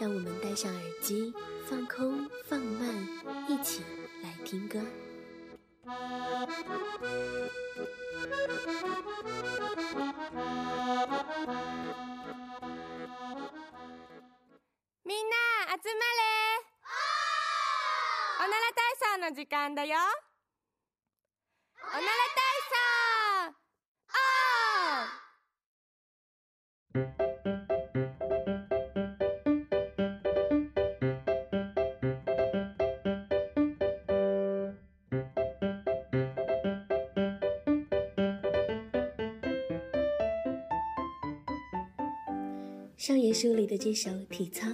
让我们戴上耳机，放空，放慢，一起来听歌。みんな集まれおなら体操の時間だよおなら体操オン 上野树里的这首体操，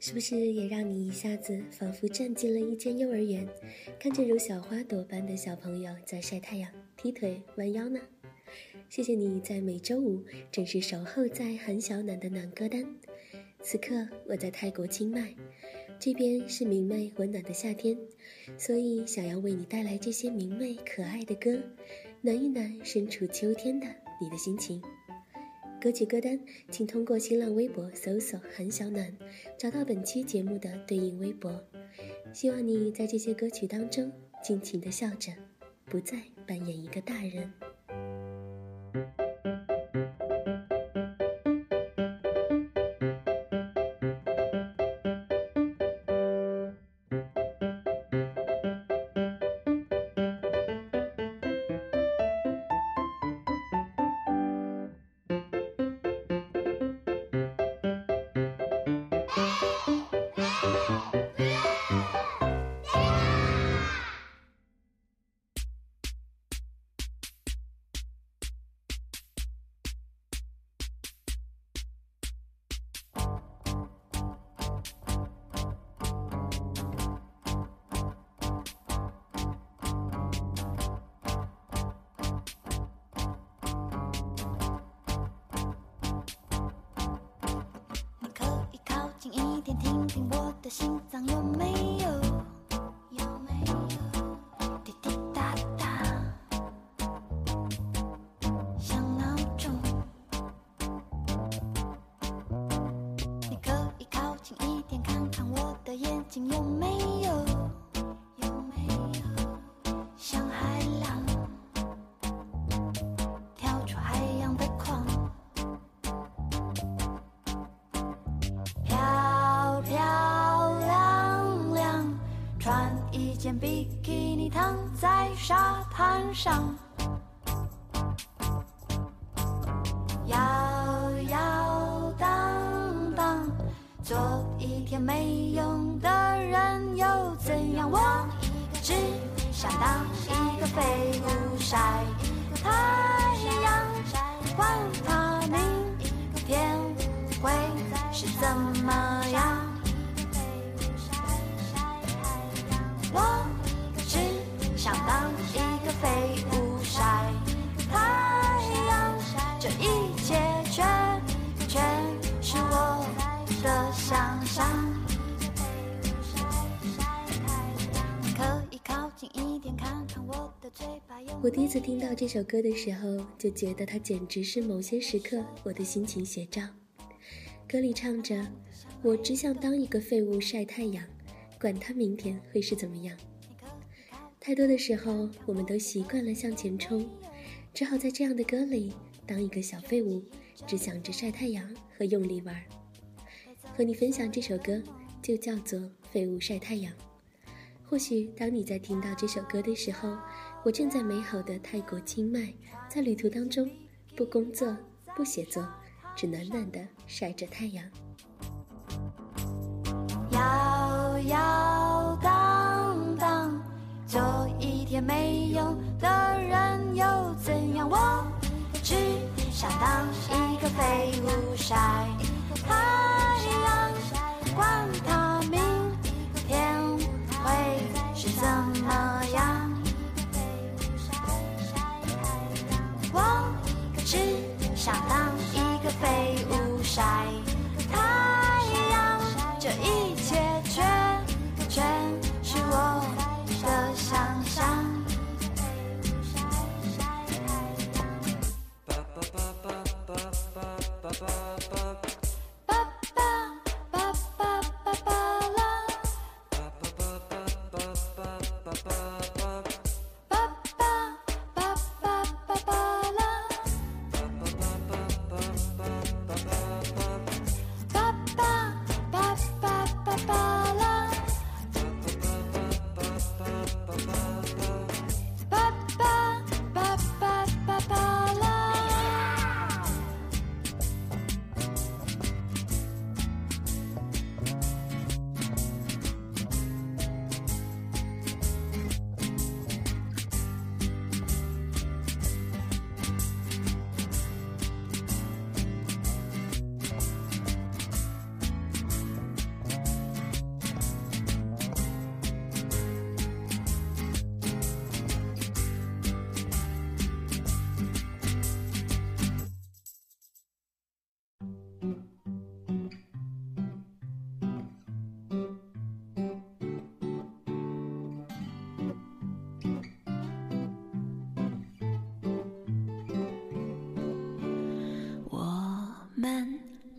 是不是也让你一下子仿佛站进了一间幼儿园，看着如小花朵般的小朋友在晒太阳、踢腿、弯腰呢？谢谢你在每周五准时守候在韩小暖的暖歌单。此刻我在泰国清迈，这边是明媚温暖的夏天，所以想要为你带来这些明媚可爱的歌，暖一暖身处秋天的你的心情。歌曲歌单，请通过新浪微博搜索“韩小暖”，找到本期节目的对应微博。希望你在这些歌曲当中尽情的笑着，不再扮演一个大人。听听我的心脏有没？有件比基尼躺在沙滩上，摇摇荡荡，做一天没用的人又怎样？我只想当一个废物，晒一个太阳废物，晒太阳，这一切全全是我的想象。可以靠近一点，看看我的嘴巴。我第一次听到这首歌的时候，就觉得它简直是某些时刻我的心情写照。歌里唱着：“我只想当一个废物晒太阳，管他明天会是怎么样。”太多的时候，我们都习惯了向前冲，只好在这样的歌里当一个小废物，只想着晒太阳和用力玩。和你分享这首歌，就叫做《废物晒太阳》。或许当你在听到这首歌的时候，我正在美好的泰国清迈，在旅途当中，不工作，不写作，只暖暖的晒着太阳。没有的人又怎样？我只想当一个废物晒太阳。管他明天会是怎么样，我只想当一个废物晒。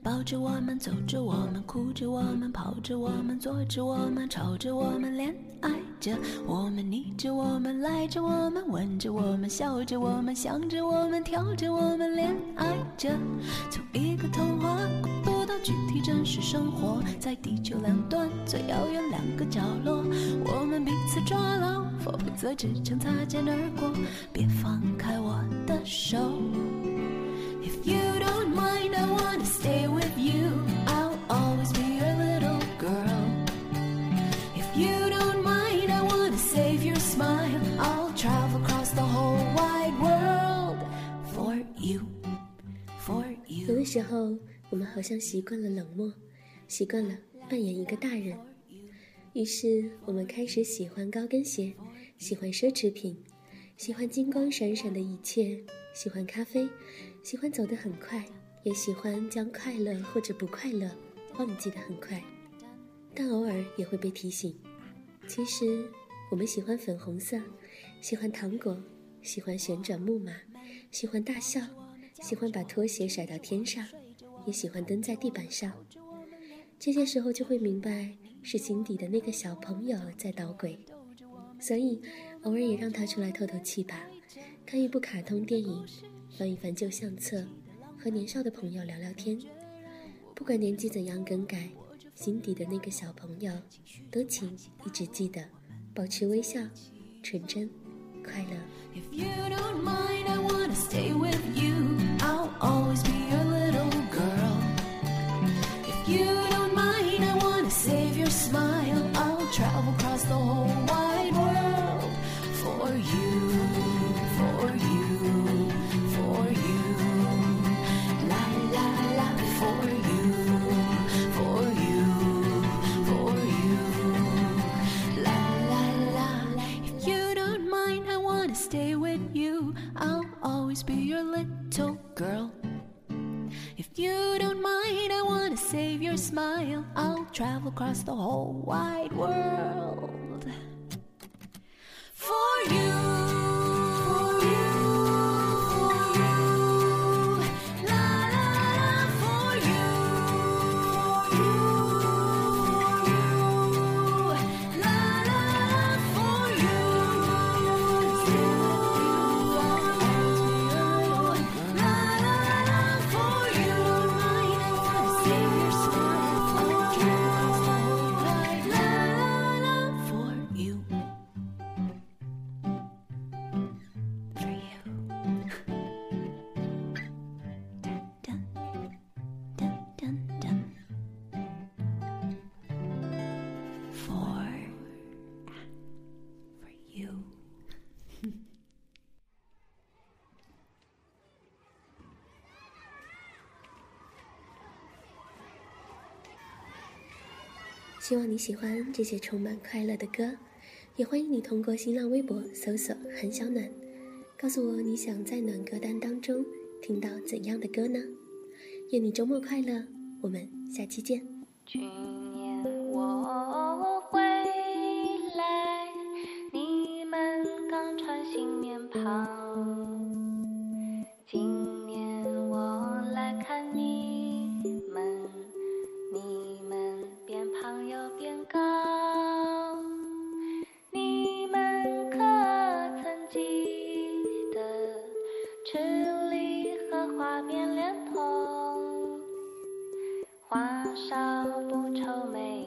抱着我们，走着我们，哭着我们，跑着我们，坐着我们，吵着我们，恋爱。着我们，逆着我们，赖着我们，吻着我们，笑着我们，想着我们，跳着我们，恋爱着。从一个童话过渡到具体真实生活，在地球两端最遥远两个角落，我们彼此抓牢，否则只成擦肩而过。别放开我的手。时候，我们好像习惯了冷漠，习惯了扮演一个大人，于是我们开始喜欢高跟鞋，喜欢奢侈品，喜欢金光闪闪的一切，喜欢咖啡，喜欢走得很快，也喜欢将快乐或者不快乐忘记得很快。但偶尔也会被提醒，其实我们喜欢粉红色，喜欢糖果，喜欢旋转木马，喜欢大笑，喜欢把拖鞋甩到天上，也喜欢蹲在地板上。这些时候就会明白，是心底的那个小朋友在捣鬼。所以，偶尔也让他出来透透气吧，看一部卡通电影，翻一翻旧相册，和年少的朋友聊聊天。不管年纪怎样更改，心底的那个小朋友，都请一直记得，保持微笑，纯真，快乐。If you don't mind, I wanna stay with you. Always be across the whole wide world 希望你喜欢这些充满快乐的歌，也欢迎你通过新浪微博搜索“韩小暖”，告诉我你想在暖歌单当中听到怎样的歌呢？愿你周末快乐，我们下期见。花少不愁美